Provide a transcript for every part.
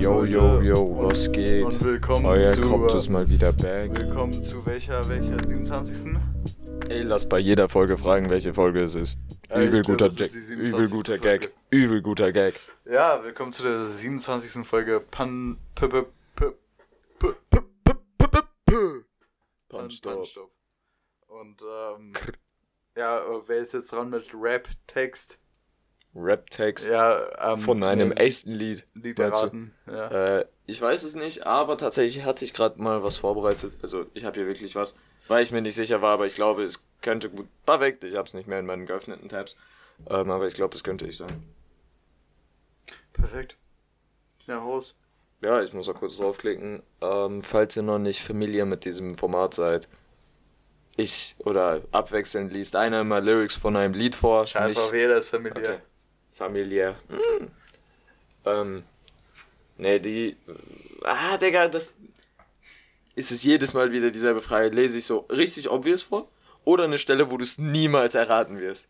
Yo, yo, yo, was geht? Und willkommen Euer zu, äh, mal wieder back. Willkommen zu welcher, welcher 27. Ey, lass bei jeder Folge fragen, welche Folge es ist. Übel, guter glaube, ist übel guter Folge. Gag, übel guter Gag. Ja, willkommen zu der 27. Folge Pan... P -p -p -p -p -p -p -p -p Punch-Stop. Und, ähm, ja, äh, wer ist jetzt dran mit Rap-Text? Rap-Text Ja, ähm... von einem nee, echten Lied. Lied erraten. Ja. Äh, ich weiß es nicht, aber tatsächlich hatte ich gerade mal was vorbereitet. Also, ich habe hier wirklich was, weil ich mir nicht sicher war, aber ich glaube, es könnte gut. Perfekt, ich habe es nicht mehr in meinen geöffneten Tabs. Ähm, aber ich glaube, es könnte ich sein. Perfekt. Ja, Haus. Ja, ich muss auch kurz draufklicken. Ähm, falls ihr noch nicht familiar mit diesem Format seid, ich oder abwechselnd liest einer immer Lyrics von einem Lied vor. Scheiß auf, jeder ist familiär. Okay. Familiär. Hm. Ähm, nee, die. Ah, Digga, das. Ist es jedes Mal wieder dieselbe Frage. Lese ich so richtig obvious vor? Oder eine Stelle, wo du es niemals erraten wirst?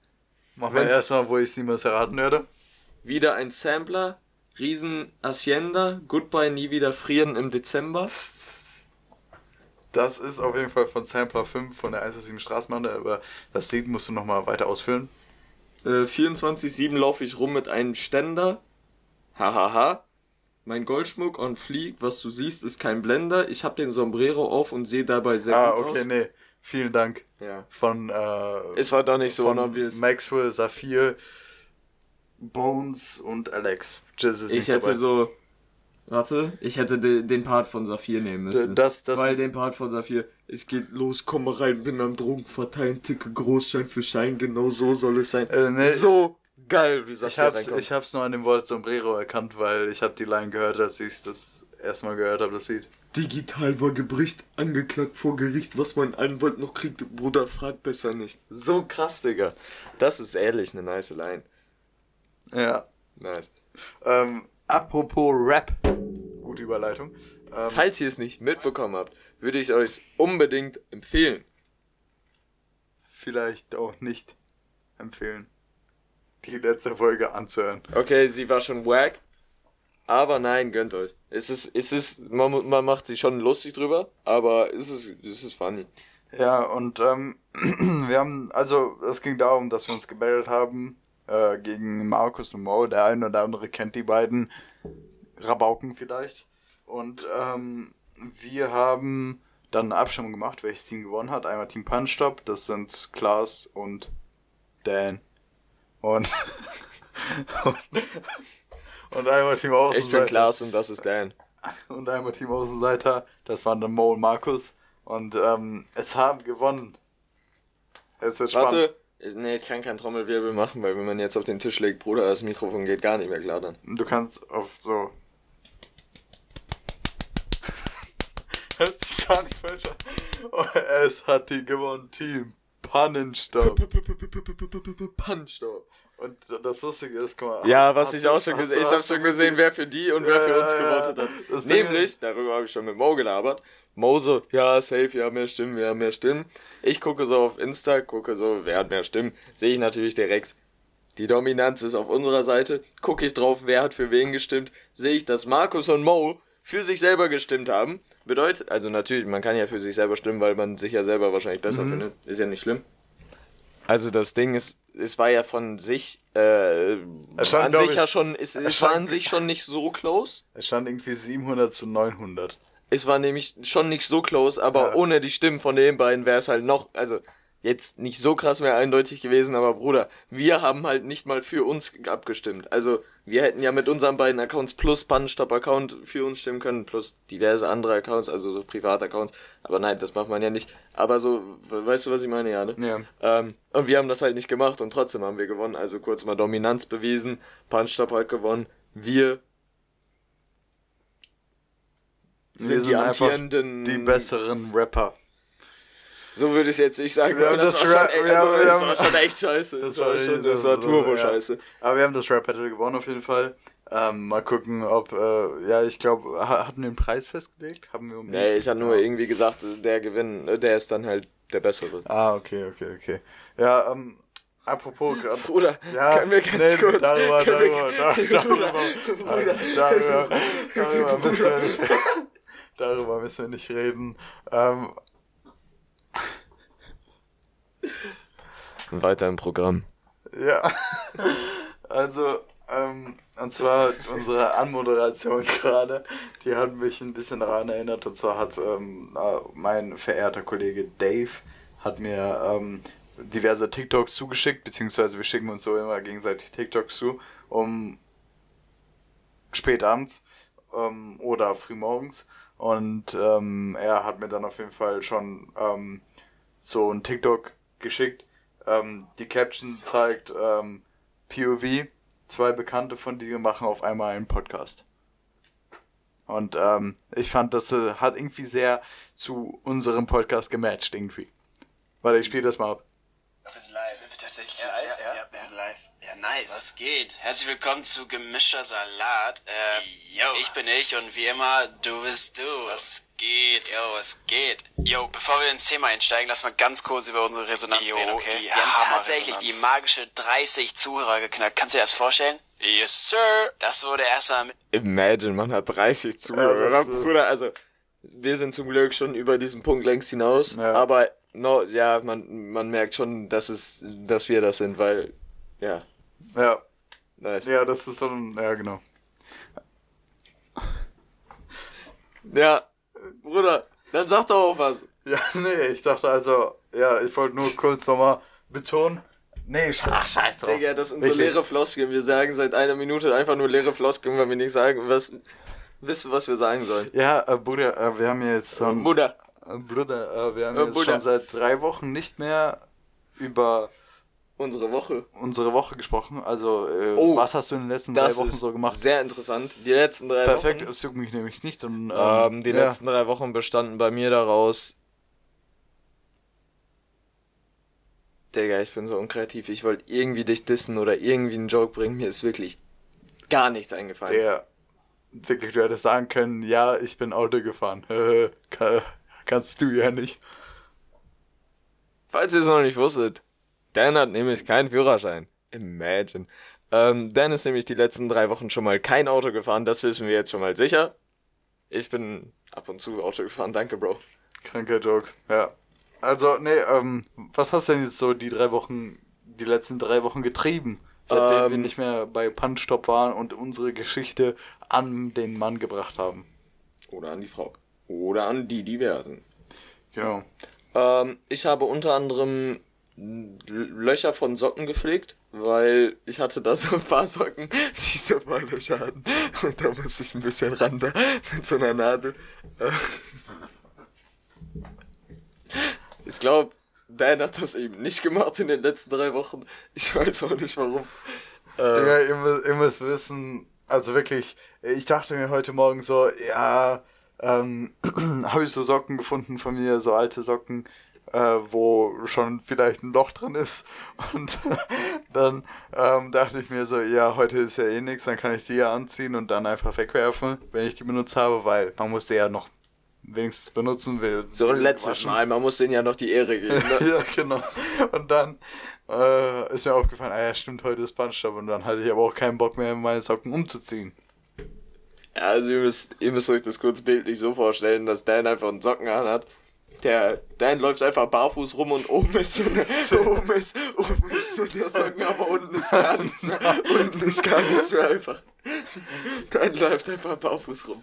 Machen wir erstmal, wo ich es niemals erraten werde. Wieder ein Sampler, Riesen Hacienda, Goodbye, nie wieder frieren im Dezember. Das ist auf jeden Fall von Sampler 5 von der 187 Straßenbahn, aber das Lied musst du nochmal weiter ausführen. Äh, 24-7 laufe ich rum mit einem Ständer. Hahaha. Mein Goldschmuck on fleek, was du siehst, ist kein Blender. Ich hab den Sombrero auf und sehe dabei sehr ah, gut okay, aus. nee. Vielen Dank. Ja. Von, äh, Es war doch nicht so von unobvious. Maxwell, Saphir, Bones und Alex. Ist Ich hätte dabei. so. Warte, ich hätte de, den Part von Saphir nehmen müssen. Das, das, Weil den Part von Saphir, es geht los, komm mal rein, bin am Drogen verteilen, ticke Großschein für Schein, genau so soll es sein. Äh, nee. So geil, wie ich Saphir hab's, reinkommt. ich hab's nur an dem Wort Sombrero erkannt, weil ich hab die Line gehört, als ich das erstmal gehört habe, das Lied. Digital war gebricht, angeklagt vor Gericht, was mein Anwalt noch kriegt, Bruder, frag besser nicht. So krass, Digga. Das ist ehrlich eine nice Line. Ja. Nice. Ähm, apropos Rap. Gute Überleitung. Ähm, Falls ihr es nicht mitbekommen habt, würde ich euch unbedingt empfehlen. vielleicht auch nicht empfehlen, die letzte Folge anzuhören. Okay, sie war schon wack. Aber nein, gönnt euch. Es ist, es ist, man, man macht sich schon lustig drüber, aber es ist, es ist funny. Ja, und ähm, wir haben, also es ging darum, dass wir uns gemeldet haben äh, gegen Markus und Mo. Der eine oder andere kennt die beiden Rabauken vielleicht. Und ähm, wir haben dann eine Abstimmung gemacht, welches Team gewonnen hat. Einmal Team Punchstop, das sind Klaas und Dan. Und, und, und einmal Team Ich bin Außenseiter. Klaas und das ist Dan. Und einmal Team Außenseiter, das waren dann Mo und Markus. Und ähm, es haben gewonnen. Es wird spannend. Warte, ich, nee, ich kann keinen Trommelwirbel machen, weil wenn man jetzt auf den Tisch legt, Bruder, das Mikrofon geht gar nicht mehr klar dann. Du kannst auf so. Hört sich gar nicht falsch an. Oh, Es hat die gewonnen, Team. Punch doch. Und das Lustige ist, guck mal. Ja, was ich auch schon gesehen du- Ich habe schon gesehen, wer für die und wer für uns gewotet hat. Nämlich, darüber habe ich schon mit Mo gelabert. Mo so, ja, safe, ja, mehr Stimmen, ja, mehr Stimmen. Ich gucke so auf Insta, gucke so, wer hat mehr Stimmen. Sehe ich natürlich direkt. Die Dominanz ist auf unserer Seite. Gucke ich drauf, wer hat für wen gestimmt. Sehe ich, dass Markus und Mo für sich selber gestimmt haben. Bedeutet, also natürlich, man kann ja für sich selber stimmen, weil man sich ja selber wahrscheinlich besser findet. Ist ja nicht schlimm. Also das Ding ist, es war ja von sich, äh, Es stand, an sich ich- ja schon, es, es stand- war an sich schon nicht so close. Es stand irgendwie 700 zu 900. Es war nämlich schon nicht so close, aber Ja. ohne die Stimmen von den beiden wäre es halt noch, also jetzt nicht so krass mehr eindeutig gewesen, aber Bruder, wir haben halt nicht mal für uns abgestimmt. Also wir hätten ja mit unseren beiden Accounts plus Pannenstop-Account für uns stimmen können, plus diverse andere Accounts, also so Privataccounts. Aber nein, das macht man ja nicht. Aber so, we- weißt du, was ich meine, ja, ne? Ja. Ähm, und wir haben das halt nicht gemacht und trotzdem haben wir gewonnen. Also kurz mal Dominanz bewiesen. Punchstop hat gewonnen. Wir sind, die sind einfach amtierenden. Die besseren Rapper. So würde ich jetzt nicht sagen, Wir haben das, das war, schon, echt, wir also, haben- das war schon echt scheiße. Das, war, schon, das war turbo ja. scheiße. Aber wir haben das Rap Battle gewonnen auf jeden Fall. Ähm, mal gucken, ob, äh, ja, ich glaube, ha hatten wir einen Preis festgelegt? Haben wir um Nee, ich habe nur irgendwie gesagt, der Gewinn, der ist dann halt der bessere. Ah, okay, okay, okay. Ja, ähm, Apropos. Bruder, Ja, können wir ganz nee, kurz. darüber, können wir, darüber, darüber, Bruder, darüber, darüber, müssen wir nicht, darüber müssen wir nicht reden. Ähm, Weiter im Programm. ja, also, ähm, und zwar unsere Anmoderation gerade, die hat mich ein bisschen daran erinnert. Und zwar hat ähm, äh, mein verehrter Kollege Dave hat mir ähm, diverse TikToks zugeschickt, beziehungsweise wir schicken uns so immer gegenseitig TikToks zu, um spät abends ähm, oder frühmorgens. Und ähm, er hat mir dann auf jeden Fall schon ähm, so ein TikTok geschickt. Ähm, die Caption zeigt ähm, POV, zwei Bekannte von dir machen auf einmal einen Podcast. Und ähm, ich fand, das äh, hat irgendwie sehr zu unserem Podcast gematcht irgendwie. Warte, ich spiele das mal ab. Wir sind live. Sind wir tatsächlich Ja, live? ja, ja, wir sind live. Ja, nice. Was geht? Herzlich willkommen zu Gemischter Salat. Äh, Yo. Ich bin ich und wie immer, du bist du. Was geht? Yo, was geht? Yo, bevor wir ins Thema einsteigen, lass mal ganz kurz über unsere Resonanz Jo, reden, okay? die wir haben tatsächlich die magische 30 Zuhörer geknackt. Kannst du dir das vorstellen? Yes, sir. Das wurde erstmal mit Imagine, man hat 30 Ja, Zuhörer. Bruder, also, wir sind zum Glück schon über diesen Punkt längst hinaus. Ja. Aber, no, ja, man, man merkt schon, dass, es, dass wir das sind, weil, ja, Ja, nice. ja, das ist so ein, ja genau. Ja, Bruder, dann sag doch auch was. Ja, nee, ich dachte also, ja, ich wollte nur kurz nochmal betonen. Nee, ach, scheiß drauf. Digga, das sind so Wirklich. leere Floskeln. Wir sagen seit einer Minute einfach nur leere Floskeln, weil wir nicht sagen, was, wissen, was wir sagen sollen. Ja, äh, Bruder, äh, wir haben jetzt schon, Bruder, äh, Bruder, äh, wir haben Äh, jetzt Bruder. schon seit drei Wochen nicht mehr über unsere Woche. unsere Woche gesprochen. Also, äh, Oh, was hast du in den letzten drei Wochen so gemacht? sehr interessant. Die letzten drei Perfekt, Wochen. es juckt mich nämlich nicht. Und, ähm, Ähm, die ja. letzten drei Wochen bestanden bei mir daraus. Digga, ich bin so unkreativ. Ich wollte irgendwie dich dissen oder irgendwie einen Joke bringen. Mir ist wirklich gar nichts eingefallen. Der, wirklich, du hättest sagen können, ja, ich bin Auto gefahren. Kann- Kannst du ja nicht. Falls ihr es noch nicht wusstet, Dan hat nämlich keinen Führerschein. Imagine. Ähm, Dan ist nämlich die letzten drei Wochen schon mal kein Auto gefahren. Das wissen wir jetzt schon mal sicher. Ich bin ab und zu Auto gefahren. Danke, Bro. Kranker Joke, ja. Also, nee, ähm, was hast du denn jetzt so die drei Wochen, die letzten drei Wochen getrieben? Seitdem wir Ähm, nicht mehr bei Punchstop waren und unsere Geschichte an den Mann gebracht haben. Oder an die Frau. Oder an die Diversen. Genau. Ähm, ich habe unter anderem Löcher von Socken gepflegt, weil ich hatte da so ein paar Socken, die so ein paar Löcher hatten. Und da musste ich ein bisschen ran da mit so einer Nadel. Äh. Ich glaube, Dan hat das eben nicht gemacht in den letzten drei Wochen. Ich weiß auch nicht warum. Äh, Digga, ihr, müsst, ihr müsst wissen, also wirklich, ich dachte mir heute Morgen so, ja, ähm, habe ich so Socken gefunden von mir, so alte Socken, äh, wo schon vielleicht ein Loch drin ist. Und dann ähm, dachte ich mir so, ja, heute ist ja eh nichts, dann kann ich die ja anziehen und dann einfach wegwerfen, wenn ich die benutzt habe, weil man muss die ja noch wenigstens benutzen will. so ein letztes. Mal, man muss denen ja noch die Ehre geben. Ne? ja, genau. Und dann äh, ist mir aufgefallen, ah ja, stimmt, heute ist Punchstop. Und dann hatte ich aber auch keinen Bock mehr, meine Socken umzuziehen. Ja, also ihr müsst, ihr müsst euch das kurz bildlich so vorstellen, dass Dan einfach einen Socken anhat. Der Dan läuft einfach barfuß rum und oben ist so eine, oben ist, oben ist so der Socken, aber unten ist gar nichts mehr. Unten ist gar nichts mehr einfach. Dan läuft einfach barfuß rum.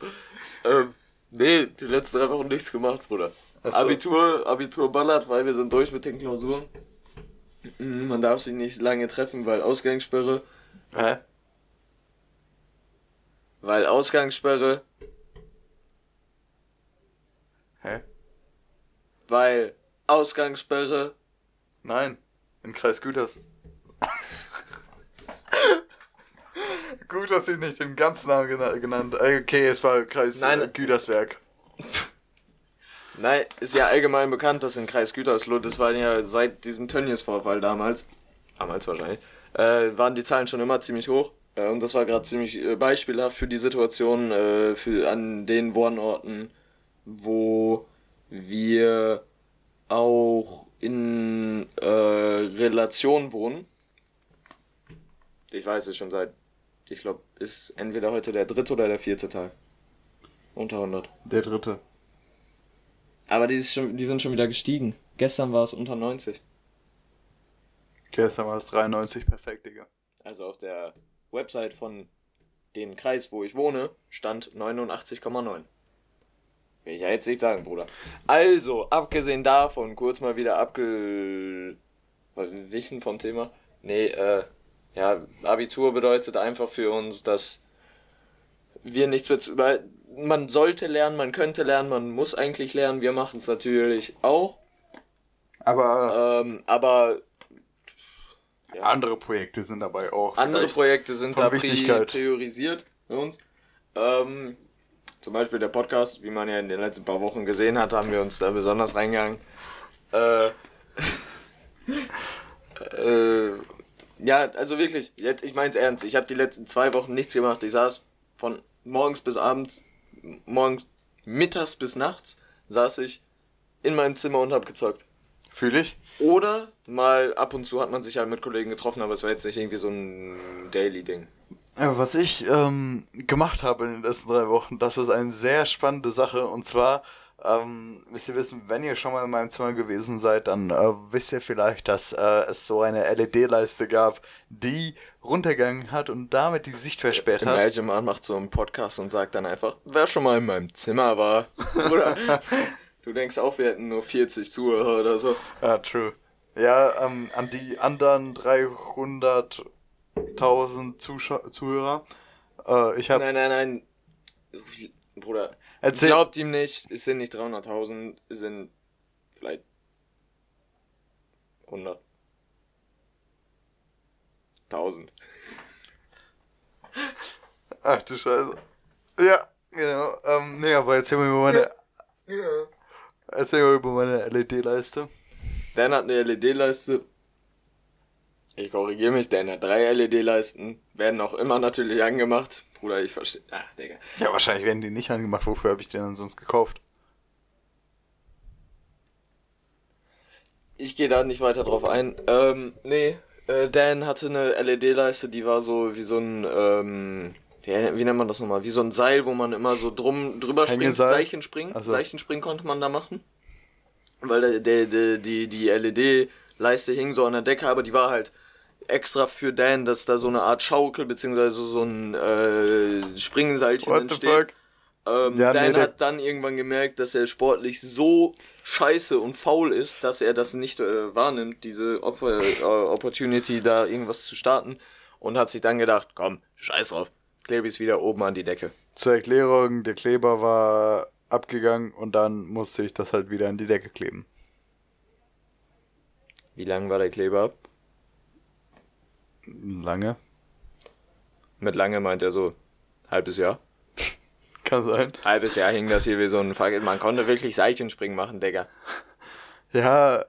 Ähm, nee, die letzten drei Wochen nichts gemacht, Bruder. So. Abitur, Abitur ballert, weil wir sind durch mit den Klausuren. Man darf sich nicht lange treffen, weil Ausgangssperre. Hä? Weil Ausgangssperre, Hä? weil Ausgangssperre. Nein. In Kreis Güters. Gut, dass ich nicht den ganzen Namen gena genannt äh, Okay, es war Kreis Nein. äh, Güterswerk. Nein, ist ja allgemein bekannt, dass in Kreis Gütersloh, das war ja seit diesem Tönnies-Vorfall damals, damals wahrscheinlich, äh, waren die Zahlen schon immer ziemlich hoch. Äh, und das war gerade ziemlich äh, beispielhaft für die Situation äh, für, an den Wohnorten, wo wir auch in äh, rela Isolation wohnen. Ich weiß es schon seit, ich glaube, ist entweder heute der dritte oder der vierte Tag. Unter 100. Der dritte. Aber die, schon, die sind schon wieder gestiegen. Gestern war es unter 90. Gestern war es 93, perfekt, Digga. Also auf der Website von dem Kreis, wo ich wohne, stand 89,9. Will ich ja jetzt nicht sagen, Bruder. Also, abgesehen davon, kurz mal wieder abgewichen vom Thema. Nee, äh, ja, Abitur bedeutet einfach für uns, dass wir nichts mehr zu, weil man sollte lernen, man könnte lernen, man muss eigentlich lernen, wir machen es natürlich auch. Aber Ähm, aber andere Projekte sind dabei auch. andere Projekte sind da priorisiert für uns. Ähm, zum Beispiel der Podcast, wie man ja in den letzten paar Wochen gesehen hat, haben wir uns da besonders reingegangen. Äh, äh, ja, also wirklich, jetzt, ich mein's ernst, ich habe die letzten zwei Wochen nichts gemacht. Ich saß von morgens bis abends, morgens mittags bis nachts, saß ich in meinem Zimmer und hab gezockt. Fühle ich. Oder mal ab und zu hat man sich halt mit Kollegen getroffen, aber es war jetzt nicht irgendwie so ein Daily-Ding. Ja, was ich ähm, gemacht habe in den letzten drei Wochen, das ist eine sehr spannende Sache. Und zwar, ähm, müsst ihr wissen, wenn ihr schon mal in meinem Zimmer gewesen seid, dann äh, wisst ihr vielleicht, dass äh, es so eine LED-Leiste gab, die runtergegangen hat und damit die Sicht versperrt hat. Imagine man macht so einen Podcast und sagt dann einfach, wer schon mal in meinem Zimmer war. Oder du denkst auch, wir hätten nur 40 Zuhörer oder so. Ja, true. Ja, ähm, an die anderen 300.000 Zuschau Zuhörer. Äh, ich habe Nein, nein, nein. So viel, Bruder, Erzähl- glaubt ihm nicht, es sind nicht 300.000, es sind vielleicht 100. 1000. Ach du Scheiße. Ja, genau. Ähm, nee, aber erzähl mir über meine. Erzähl mir über meine LED-Leiste. Dan hat eine LED-Leiste. Ich korrigiere mich, Dan hat drei LED-Leisten. Werden auch immer natürlich angemacht. Bruder, ich verstehe. Ach, Digga. Ja, wahrscheinlich werden die nicht angemacht. Wofür habe ich den dann sonst gekauft? Ich gehe da nicht weiter drauf ein. Ähm, nee. Äh, Dan hatte eine LED-Leiste, die war so wie so ein, ähm, ja, wie nennt man das nochmal? Wie so ein Seil, wo man immer so drum, drüber springt. Hängeseil? Seichenspringen. Ach so. Seichenspringen konnte man da machen. Weil der, der, der, die, die LED-Leiste hing so an der Decke, aber die war halt extra für Dan, dass da so eine Art Schaukel beziehungsweise so ein äh, Springseilchen What entsteht. fuck? Ähm, Ja, Dan nee, der- hat dann irgendwann gemerkt, dass er sportlich so scheiße und faul ist, dass er das nicht äh, wahrnimmt, diese Op äh, Opportunity, da irgendwas zu starten. Und hat sich dann gedacht, komm, scheiß drauf, klebe ich es wieder oben an die Decke. Zur Erklärung, der Kleber war abgegangen und dann musste ich das halt wieder an die Decke kleben. Wie lang war der Kleber ab? Lange. Mit lange meint er so halbes Jahr. Kann sein. Halbes Jahr hing das hier wie so ein Fackel. Man konnte wirklich Seichenspringen machen, Digga. Ja,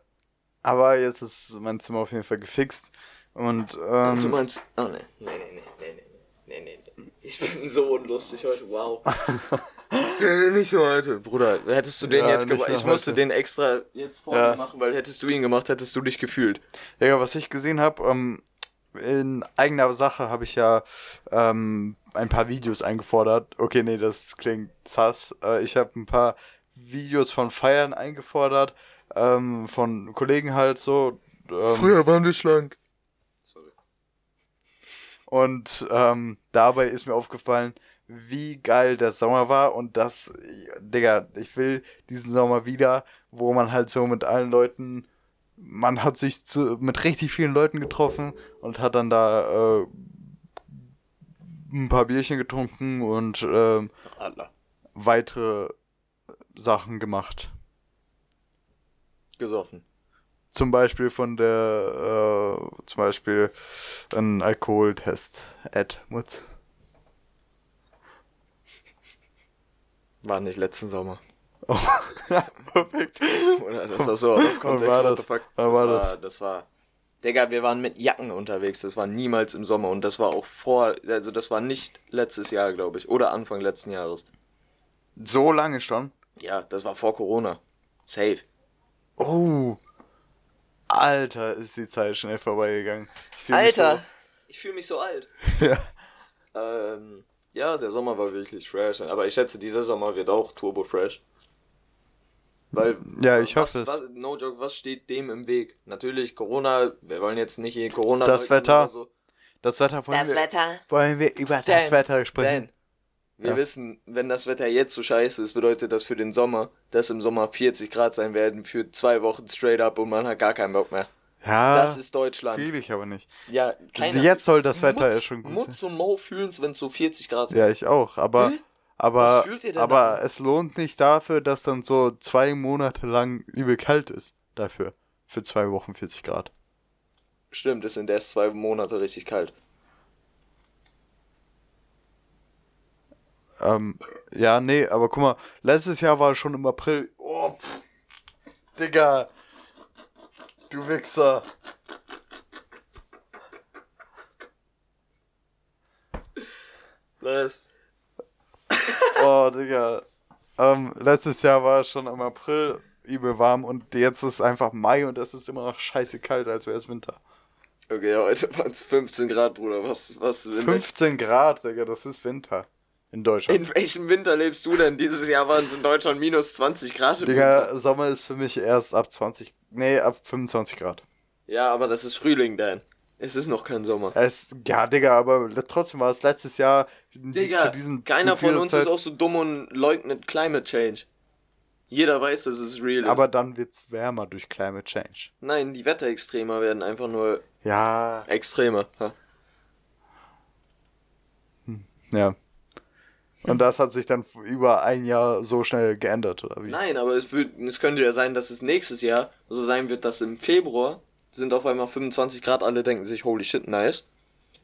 aber jetzt ist mein Zimmer auf jeden Fall gefixt. Und, ähm, und du meinst. Oh ne, ne, ne, ne, ne, ne, ne, ne. Ich bin so unlustig heute, wow. nicht so heute. Bruder, hättest du den Ja, jetzt gemacht? Ich musste heute. den extra jetzt vorne Ja. machen, weil hättest du ihn gemacht, hättest du dich gefühlt. Ja, was ich gesehen habe, ähm, in eigener Sache habe ich ja ähm, ein paar Videos eingefordert. Okay, nee, das klingt sass. Äh, ich habe ein paar Videos von Feiern eingefordert, ähm, von Kollegen halt so. Ähm, waren wir schlank. Und ähm, dabei ist mir aufgefallen, wie geil der Sommer war und das, Digga, ich will diesen Sommer wieder, wo man halt so mit allen Leuten, man hat sich zu, mit richtig vielen Leuten getroffen und hat dann da äh, ein paar Bierchen getrunken und Allah. weitere Sachen gemacht. Gesoffen. Zum Beispiel von der, äh, zum Beispiel ein Alkoholtest at Mutz. War nicht letzten Sommer. Oh, ja, perfekt. Oder das war so out of context, war what das? Wann das war war, das? das war. Digga, wir waren mit Jacken unterwegs, das war niemals im Sommer und das war auch vor, also das war nicht letztes Jahr, glaube ich, oder Anfang letzten Jahres. So lange schon? Ja, das war vor Corona. Safe. Oh. Alter, ist die Zeit schnell vorbeigegangen. Ich Alter, ich fühle mich so alt. So, ja. Ähm, ja, der Sommer war wirklich fresh. Aber ich schätze, dieser Sommer wird auch turbo fresh. Weil, Ja, ich was, hoffe es. was, no joke, was steht dem im Weg? Natürlich Corona, wir wollen jetzt nicht Corona Das Wetter. So. Das Wetter wollen Das wir, Wetter. wollen wir über das Dan, Wetter sprechen. Dan, wir Ja. wissen, wenn das Wetter jetzt so scheiße ist, bedeutet das für den Sommer, dass im Sommer 40 Grad sein werden für zwei Wochen straight up und man hat gar keinen Bock mehr. Ja, Das ist Deutschland. fühle ich aber nicht. Ja, keiner. Jetzt soll das Wetter Mutz, ja schon gut Mutz und Mo fühlen's, wenn es so 40 Grad sind. Ja, ich auch, aber Hä? aber aber es lohnt nicht dafür, dass dann so zwei Monate lang übel kalt ist. Dafür. Für zwei Wochen 40 Grad. Stimmt, es sind erst zwei Monate richtig kalt. Ähm, ja, nee, aber guck mal, letztes Jahr war schon im April. Oh, pff. Digga. Du Wichser. Was? Oh, Digga. Ähm, letztes Jahr war es schon im April übel warm und jetzt ist einfach Mai und es ist immer noch scheiße kalt, als wäre es Winter. Okay, heute waren es 15 Grad, Bruder. Was, was, in, welch- 15 Grad, Digga, das ist Winter. In Deutschland. in welchem Winter lebst du denn? Dieses Jahr waren es in Deutschland minus 20 Grad im Winter. Digga, Sommer ist für mich erst ab 20, nee, ab 25 Grad. Ja, aber das ist Frühling, Dan. Es ist noch kein Sommer. Es, ja, Digga, aber trotzdem war es letztes Jahr Digga, zu diesen keiner zu von uns Zeit, ist auch so dumm und leugnet Climate Change. Jeder weiß, dass es real ist. Aber dann wird's wärmer durch Climate Change. Nein, die Wetterextremer werden einfach nur Ja, extremer. Ha. ja. Und das hat sich dann über ein Jahr so schnell geändert, oder wie? Nein, aber es, wird, es könnte ja sein, dass es nächstes Jahr so sein wird, dass im Februar sind auf einmal 25 Grad, alle denken sich, holy shit, nice.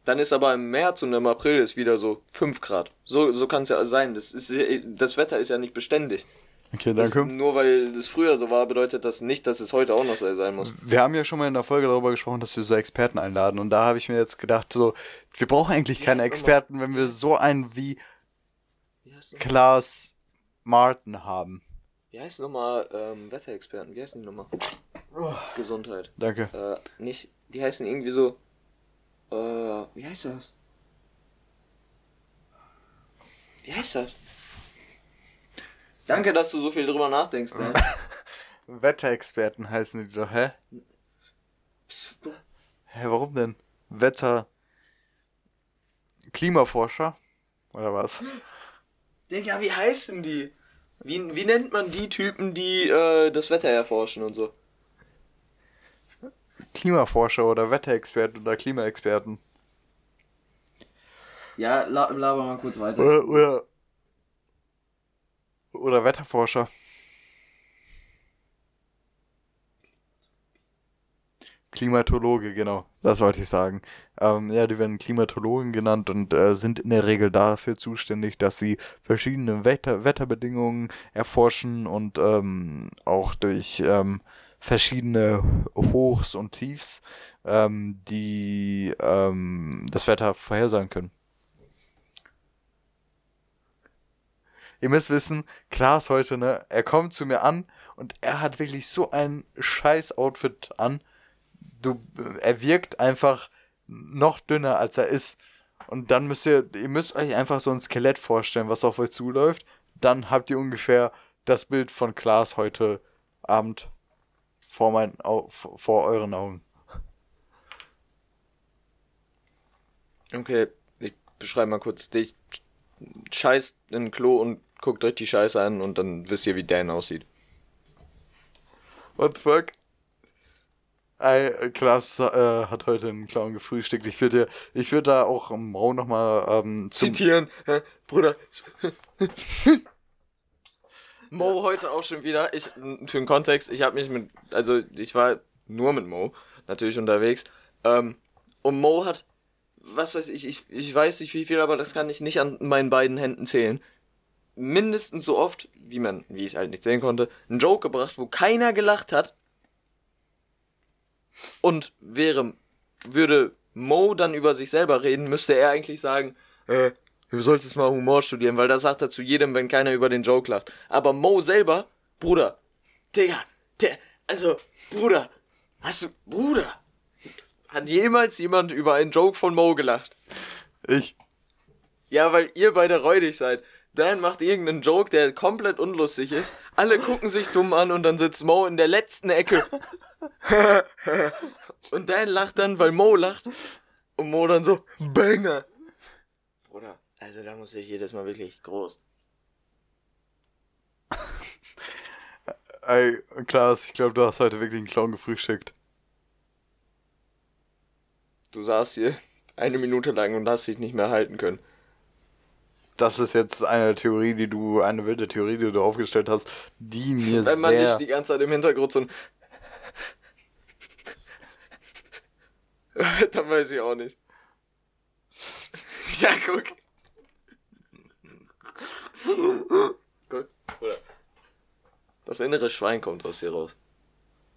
Dann ist aber im März und im April ist wieder so 5 Grad. So, so kann es ja sein. Das, ist, das Wetter ist ja nicht beständig. Okay, Das, danke. nur weil das früher so war, bedeutet das nicht, dass es heute auch noch so sein muss. Wir haben ja schon mal in der Folge darüber gesprochen, dass wir so Experten einladen. Und da habe ich mir jetzt gedacht, so, wir brauchen eigentlich keine Experten, wenn wir so einen wie Klaas Martin haben. wie heißt nochmal ähm, Wetterexperten? Wie heißen die nochmal? Gesundheit. Danke. Äh, nicht, die heißen irgendwie so. Äh, wie heißt das? Wie heißt das? Danke, dass du so viel drüber nachdenkst, ne? Wetterexperten heißen die doch, hä? Psst, Hä, warum denn? Wetter. Klimaforscher? Oder was? Digga, wie heißen die? Wie, wie nennt man die Typen, die äh, das Wetter erforschen und so? Klimaforscher oder Wetterexperten oder Klimaexperten. Ja, la laber mal kurz weiter. Oder, oder, oder Wetterforscher. Klimatologe, genau, das wollte ich sagen. Ähm, ja, die werden Klimatologen genannt und äh, sind in der Regel dafür zuständig, dass sie verschiedene Wetter Wetterbedingungen erforschen und ähm, auch durch ähm, verschiedene Hochs und Tiefs ähm, die ähm, das Wetter vorhersagen können. Ihr müsst wissen, Klaas heute, ne, er kommt zu mir an und er hat wirklich so ein scheiß Outfit an. Du, er wirkt einfach noch dünner als er ist. Und dann müsst ihr, ihr müsst euch einfach so ein Skelett vorstellen, was auf euch zuläuft. Dann habt ihr ungefähr das Bild von Klaas heute Abend vor meinen, Au vor euren Augen. Okay, ich beschreibe mal kurz dich. Scheißt in ein Klo und guckt euch die Scheiße an und dann wisst ihr, wie Dan aussieht. What the fuck? Ey, Klaas äh, hat heute einen Clown gefrühstückt. Ich würde ich würd da auch Mau nochmal ähm, Zitieren, hä? Bruder. Mo heute auch schon wieder. Ich, für den Kontext, ich habe mich mit, also ich war nur mit Mo natürlich unterwegs. Ähm, und Mo hat, was weiß ich, ich, ich weiß nicht wie viel, aber das kann ich nicht an meinen beiden Händen zählen. Mindestens so oft, wie man, wie ich halt nicht sehen konnte, einen Joke gebracht, wo keiner gelacht hat. Und wäre, würde Mo dann über sich selber reden, müsste er eigentlich sagen, äh, du solltest mal Humor studieren, weil das sagt er zu jedem, wenn keiner über den Joke lacht. Aber Mo selber, Bruder, Digga, der, also, Bruder, Hast du, Bruder, hat jemals jemand über einen Joke von Mo gelacht? Ich. Ja, weil ihr beide räudig seid. Dan macht irgendeinen Joke, der komplett unlustig ist. Alle gucken sich dumm an und dann sitzt Mo in der letzten Ecke. und Dan lacht dann, weil Mo lacht. Und Mo dann so, Banger. Bruder, also da muss ich jedes Mal wirklich groß. Ey, Klaas, ich glaube, du hast heute wirklich einen Clown gefrühstückt. Du saßt hier eine Minute lang und hast dich nicht mehr halten können. Das ist jetzt eine Theorie, die du, eine wilde Theorie, die du aufgestellt hast, die mir Wenn man sehr... nicht die ganze Zeit im Hintergrund so ein Dann weiß ich auch nicht. Ja, guck. guck. Oder das innere Schwein kommt aus dir raus.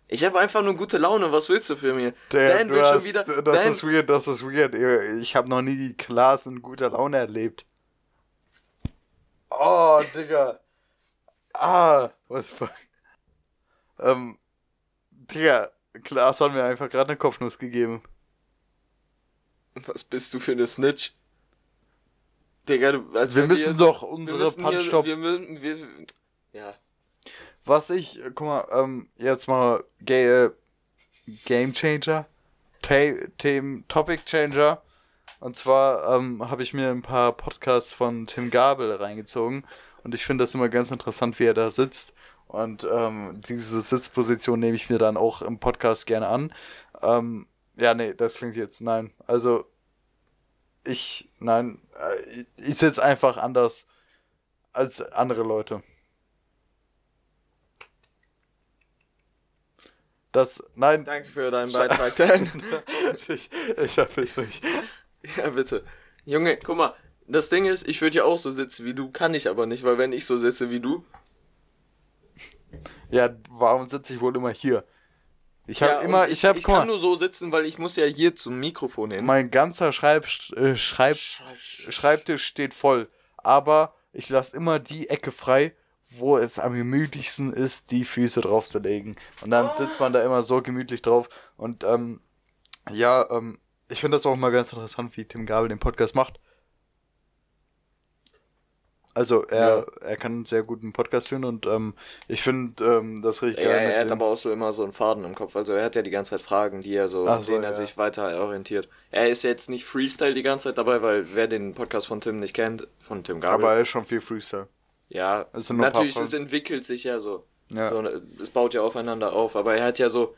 Ich habe einfach nur gute Laune. Was willst du für mir? Der, Dan will hast, schon wieder. Das Dan, ist weird, das ist weird. Ich habe noch nie Klaas in guter Laune erlebt. Oh, Digga. Ah, what the fuck. Ähm, Digga, Klaas hat mir einfach gerade eine Kopfnuss gegeben. was bist du für eine Snitch? Digga, du, als Wir müssen hier- doch wir unsere Punchstop... Wir, müssen- wir, ja. Was ich, guck mal, ähm, jetzt mal Ga äh, Game Changer, Themen, Topic Changer. Und zwar ähm, habe ich mir ein paar Podcasts von Tim Gabel reingezogen und ich finde das immer ganz interessant, wie er da sitzt. Und ähm, diese Sitzposition nehme ich mir dann auch im Podcast gerne an. Ähm, ja, nee, das klingt jetzt, nein. Also, ich, nein, äh, ich, sitze einfach anders als andere Leute. Das, nein, Danke für deinen Beitrag, Dan. ich, ich verpiss mich. Ja, bitte. Junge, guck mal, das Ding ist, ich würde ja auch so sitzen wie du, kann ich aber nicht, weil wenn ich so sitze wie du, Ja, warum sitze ich wohl immer hier? Ich habe ja, immer, und ich habe, ich kann mal, nur so sitzen, weil ich muss ja hier zum Mikrofon hin. mein ganzer Schreib, äh, Schreib, Schreibtisch steht voll. Aber ich lasse immer die Ecke frei, wo es am gemütlichsten ist, die Füße drauf zu legen. Und dann sitzt man da immer so gemütlich drauf. Und ähm, ja, ähm, ich finde das auch mal ganz interessant, wie Tim Gabel den Podcast macht. Also er, er kann einen sehr guten Podcast führen und ähm, ich finde ähm, das richtig Ja, geil. er hat dem- aber auch so immer so einen Faden im Kopf. Also er hat ja die ganze Zeit Fragen, die er so, Ach an so, denen er ja. sich weiter orientiert. Er ist jetzt nicht Freestyle die ganze Zeit dabei, weil wer den Podcast von Tim nicht kennt, von Tim Gabel, aber er ist schon viel Freestyle. ja, natürlich, es entwickelt sich ja so. Ja. so. Es baut ja aufeinander auf, aber er hat ja so,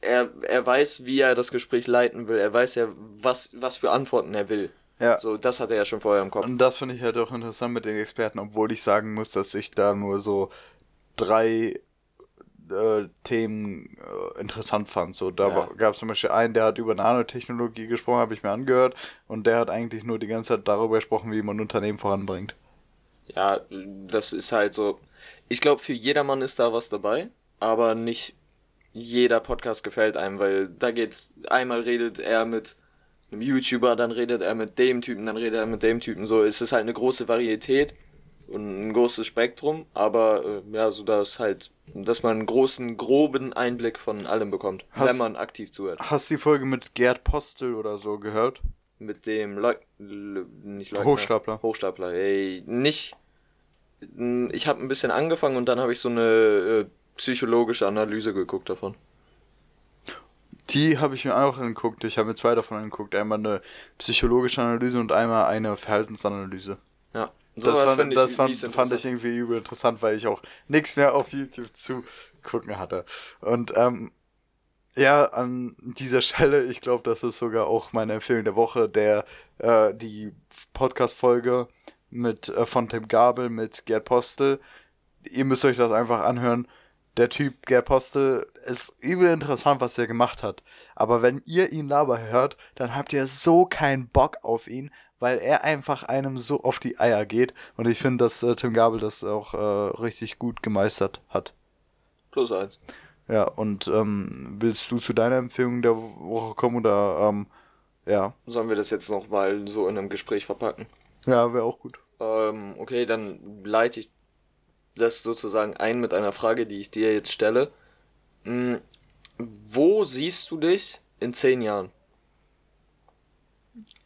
er, er weiß, wie er das Gespräch leiten will. Er weiß ja, was, was für Antworten er will. Ja. So, das hat er ja schon vorher im Kopf. Und das finde ich halt auch interessant mit den Experten, obwohl ich sagen muss, dass ich da nur so drei äh, Themen äh, interessant fand. So, da Ja. gab es zum Beispiel einen, der hat über Nanotechnologie gesprochen, habe ich mir angehört, und der hat eigentlich nur die ganze Zeit darüber gesprochen, wie man Unternehmen voranbringt. Ja, das ist halt so. Ich glaube, für jedermann ist da was dabei, aber nicht jeder Podcast gefällt einem, weil da geht's, einmal redet er mit einem YouTuber, dann redet er mit dem Typen, dann redet er mit dem Typen. So, es ist halt eine große Varietät und ein großes Spektrum, aber äh, ja, so dass halt, dass man einen großen, groben Einblick von allem bekommt, Hast- wenn man aktiv zuhört. Hast du die Folge mit Gerd Postel oder so gehört? Mit dem Leut Le nicht Leutner. Hochstapler. Hochstapler. Ey, nicht. Ich habe ein bisschen angefangen und dann habe ich so eine äh, psychologische Analyse geguckt davon. Die habe ich mir auch angeguckt. Ich habe mir zwei davon angeguckt. Einmal eine psychologische Analyse und einmal eine Verhaltensanalyse. Ja. Das, Sowas fand, ich das fand, fand ich irgendwie übel interessant, weil ich auch nichts mehr auf YouTube zu gucken hatte. Und ähm, ja, an dieser Stelle, ich glaube, das ist sogar auch meine Empfehlung der Woche, der äh, die Podcast-Folge mit äh, von Tim Gabel mit Gerd Postel. Ihr müsst euch das einfach anhören. Der Typ Gerd Postel ist übel interessant, was er gemacht hat. Aber wenn ihr ihn laber hört, dann habt ihr so keinen Bock auf ihn, weil er einfach einem so auf die Eier geht. Und ich finde, dass äh, Tim Gabel das auch äh, richtig gut gemeistert hat. Plus eins. Ja, und ähm, willst du zu deiner Empfehlung der Woche kommen oder ähm, ja, Sollen wir das jetzt noch mal so in einem Gespräch verpacken? ja, wäre auch gut. Ähm, okay, dann leite ich das sozusagen ein mit einer Frage, die ich dir jetzt stelle. Hm, Wo siehst du dich in zehn Jahren?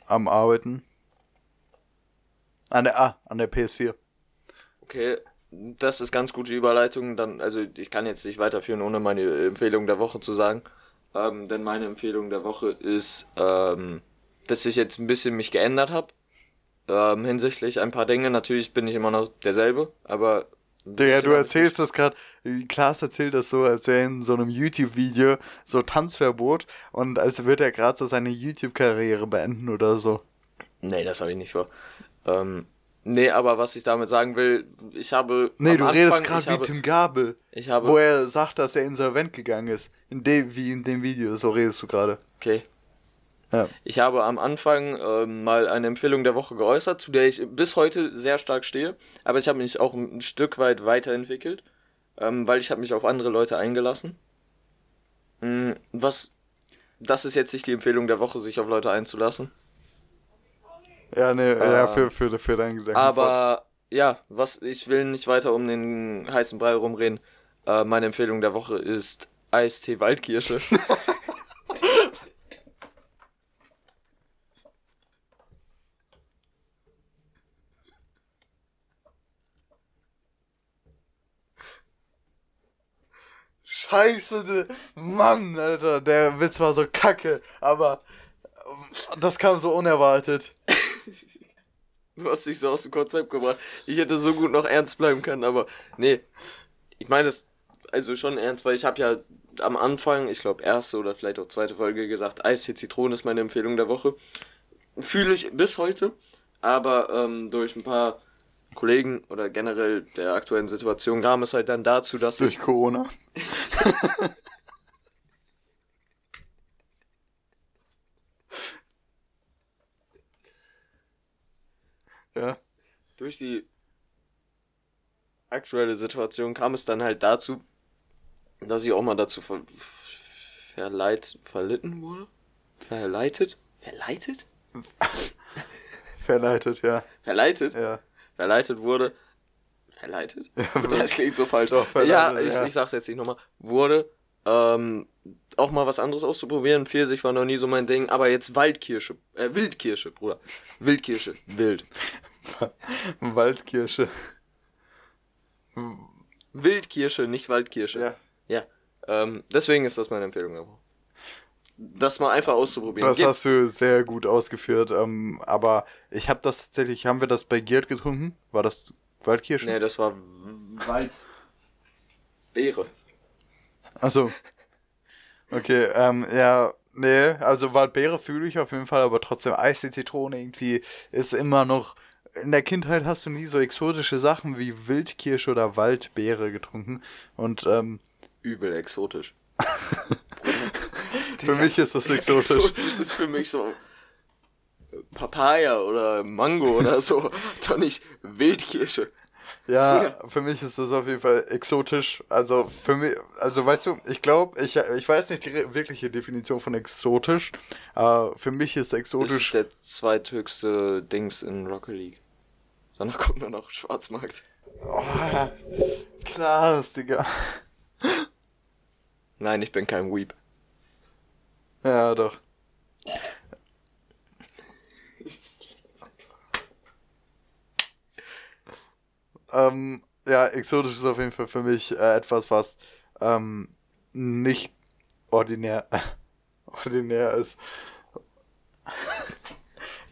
Am Arbeiten. An der, ah, an der PS4. Okay, das ist ganz gute Überleitung. Dann, also ich kann jetzt nicht weiterführen, ohne meine Empfehlung der Woche zu sagen. Ähm, denn meine Empfehlung der Woche ist, ähm, dass ich jetzt ein bisschen mich geändert habe. Ähm, hinsichtlich ein paar Dinge. Natürlich bin ich immer noch derselbe, aber. Digga, du erzählst das gerade, Klaas erzählt das so, als wäre in so einem YouTube-Video so Tanzverbot und als würde er gerade so seine YouTube-Karriere beenden oder so. Nee, das habe ich nicht vor. Ähm, nee, aber was ich damit sagen will, ich habe. Nee, du Anfang, redest gerade wie habe- Tim Gabel, Ich habe. wo er sagt, dass er insolvent gegangen ist. In dem, wie in dem Video, so redest du gerade. Okay. Ja. Ich habe am Anfang ähm, mal eine Empfehlung der Woche geäußert, zu der ich bis heute sehr stark stehe. Aber ich habe mich auch ein Stück weit weiterentwickelt, ähm, weil ich habe mich auf andere Leute eingelassen. Mm, Was, das ist jetzt nicht die Empfehlung der Woche, sich auf Leute einzulassen. Ja, nee, ja, Ähm, für, für, für deinen Gedanken. Aber ja, was ich will nicht weiter um den heißen Brei rumreden. Äh, meine Empfehlung der Woche ist Eistee Waldkirsche. Scheiße, de- Mann, Alter, der Witz war so kacke, aber ähm, das kam so unerwartet. Du hast dich so aus dem Konzept gebracht. Ich hätte so gut noch ernst bleiben können, aber nee. Ich meine es also schon ernst, weil ich habe ja am Anfang, ich glaube erste oder vielleicht auch zweite Folge gesagt, Eistee Zitrone ist meine Empfehlung der Woche. Fühle ich bis heute, aber ähm, durch ein paar Kollegen oder generell der aktuellen Situation kam es halt dann dazu, dass Durch Corona. ja. durch die aktuelle Situation kam es dann halt dazu, dass ich auch mal dazu ver verleit verlitten wurde? Verleitet? Verleitet? Verleitet, ja. Verleitet? Ja. Verleitet wurde. Verleitet? das klingt so falsch. Doch, ja, ich, ja. ich sag's jetzt nicht nochmal. Wurde ähm, auch mal was anderes auszuprobieren. Pfirsich war noch nie so mein Ding, aber jetzt Waldkirsche, äh, Wildkirsche, Bruder. Wildkirsche, wild. Waldkirsche. Wildkirsche, nicht Waldkirsche. Ja. Ja. Ähm, deswegen ist das meine Empfehlung. Das mal einfach auszuprobieren. Das Gibt- hast du sehr gut ausgeführt, ähm, aber ich habe das tatsächlich, haben wir das bei Giert getrunken? War das Waldkirsche? Nee, das war Wald. Beere. Achso. Okay, ähm, ja, nee, also Waldbeere fühle ich auf jeden Fall, aber trotzdem Eis die Zitrone irgendwie ist immer noch. In der Kindheit hast du nie so exotische Sachen wie Wildkirsche oder Waldbeere getrunken. Und ähm, Übel exotisch. für mich ist das exotisch. Exotisch ist für mich so Papaya oder Mango oder so. Doch nicht Wildkirsche. Ja, für mich ist das auf jeden Fall exotisch. Also für mich, also weißt du, ich glaube, ich, ich weiß nicht die wirkliche Definition von exotisch, aber für mich ist Das exotisch. ist der zweithöchste Dings in Rocket League. Danach kommt nur noch Schwarzmarkt. Oh, klares, Digga. Nein, ich bin kein Weep. Ja, doch. ähm, ja, exotisch ist auf jeden Fall für mich äh, etwas, was ähm, nicht ordinär, ordinär ist.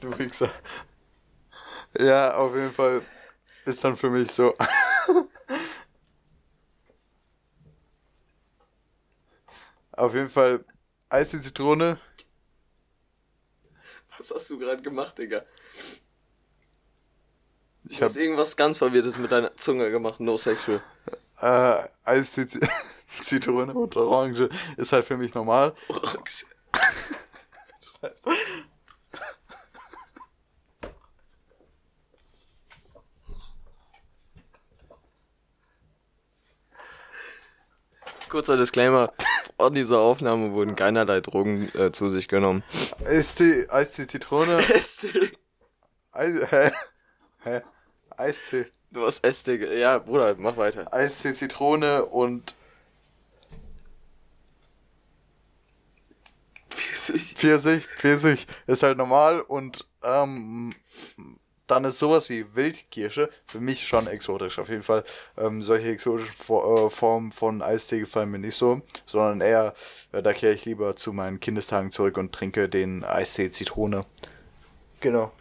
du Wichser. Ja, auf jeden Fall ist dann für mich so. auf jeden Fall Eis in Zitrone. Was hast du gerade gemacht, Digga? Ich Du hast irgendwas ganz Verwirrtes mit deiner Zunge gemacht, no sexual. äh, Eis Zitrone und Orange ist halt für mich normal. Kurzer Disclaimer, vor dieser Aufnahme wurden keinerlei Drogen äh, zu sich genommen. Eistee, Eistee Zitrone. Estee. Eis, hä? Hä? Eistee. Du hast Estee. Ja, Bruder, mach weiter. Eistee Zitrone und Pfirsich. Pfirsich, Pfirsich ist halt normal und ähm, dann ist sowas wie Wildkirsche für mich schon exotisch. Auf jeden Fall ähm, solche exotischen For äh, Formen von Eistee gefallen mir nicht so, sondern eher, äh, da kehre ich lieber zu meinen Kindestagen zurück und trinke den Eistee Zitrone. Genau.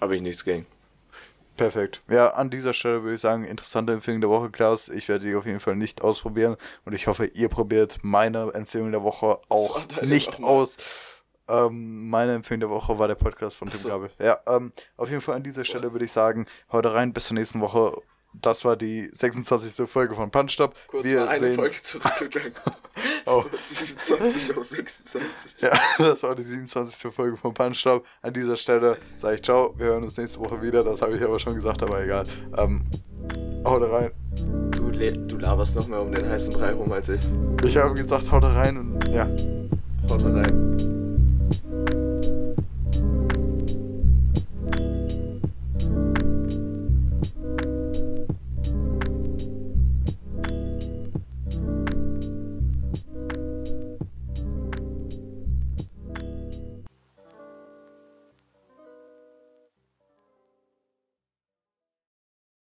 Habe ich nichts gegen. Perfekt. Ja, an dieser Stelle würde ich sagen, interessante Empfehlung der Woche, Klaus. Ich werde die auf jeden Fall nicht ausprobieren und ich hoffe, ihr probiert meine Empfehlung der Woche auch nicht nochmal. aus. Ähm, meine Empfehlung der Woche war der Podcast von Tim so. Gabel. Ja, ähm, auf jeden Fall an dieser Stelle würde ich sagen, haut rein, bis zur nächsten Woche. Das war die 26. Folge von Punchstop. Kurz Wir mal eine sehen, Folge zurückgegangen. Oh. Von 27 auf 26. Ja, das war die 27. Folge von Punchstop. An dieser Stelle sage ich ciao. Wir hören uns nächste Woche wieder. Das habe ich aber schon gesagt, aber egal. Ähm, haut rein. Du, du laberst noch mehr um den heißen Brei rum als ich. Ich habe gesagt, haut rein und ja. Haut rein. you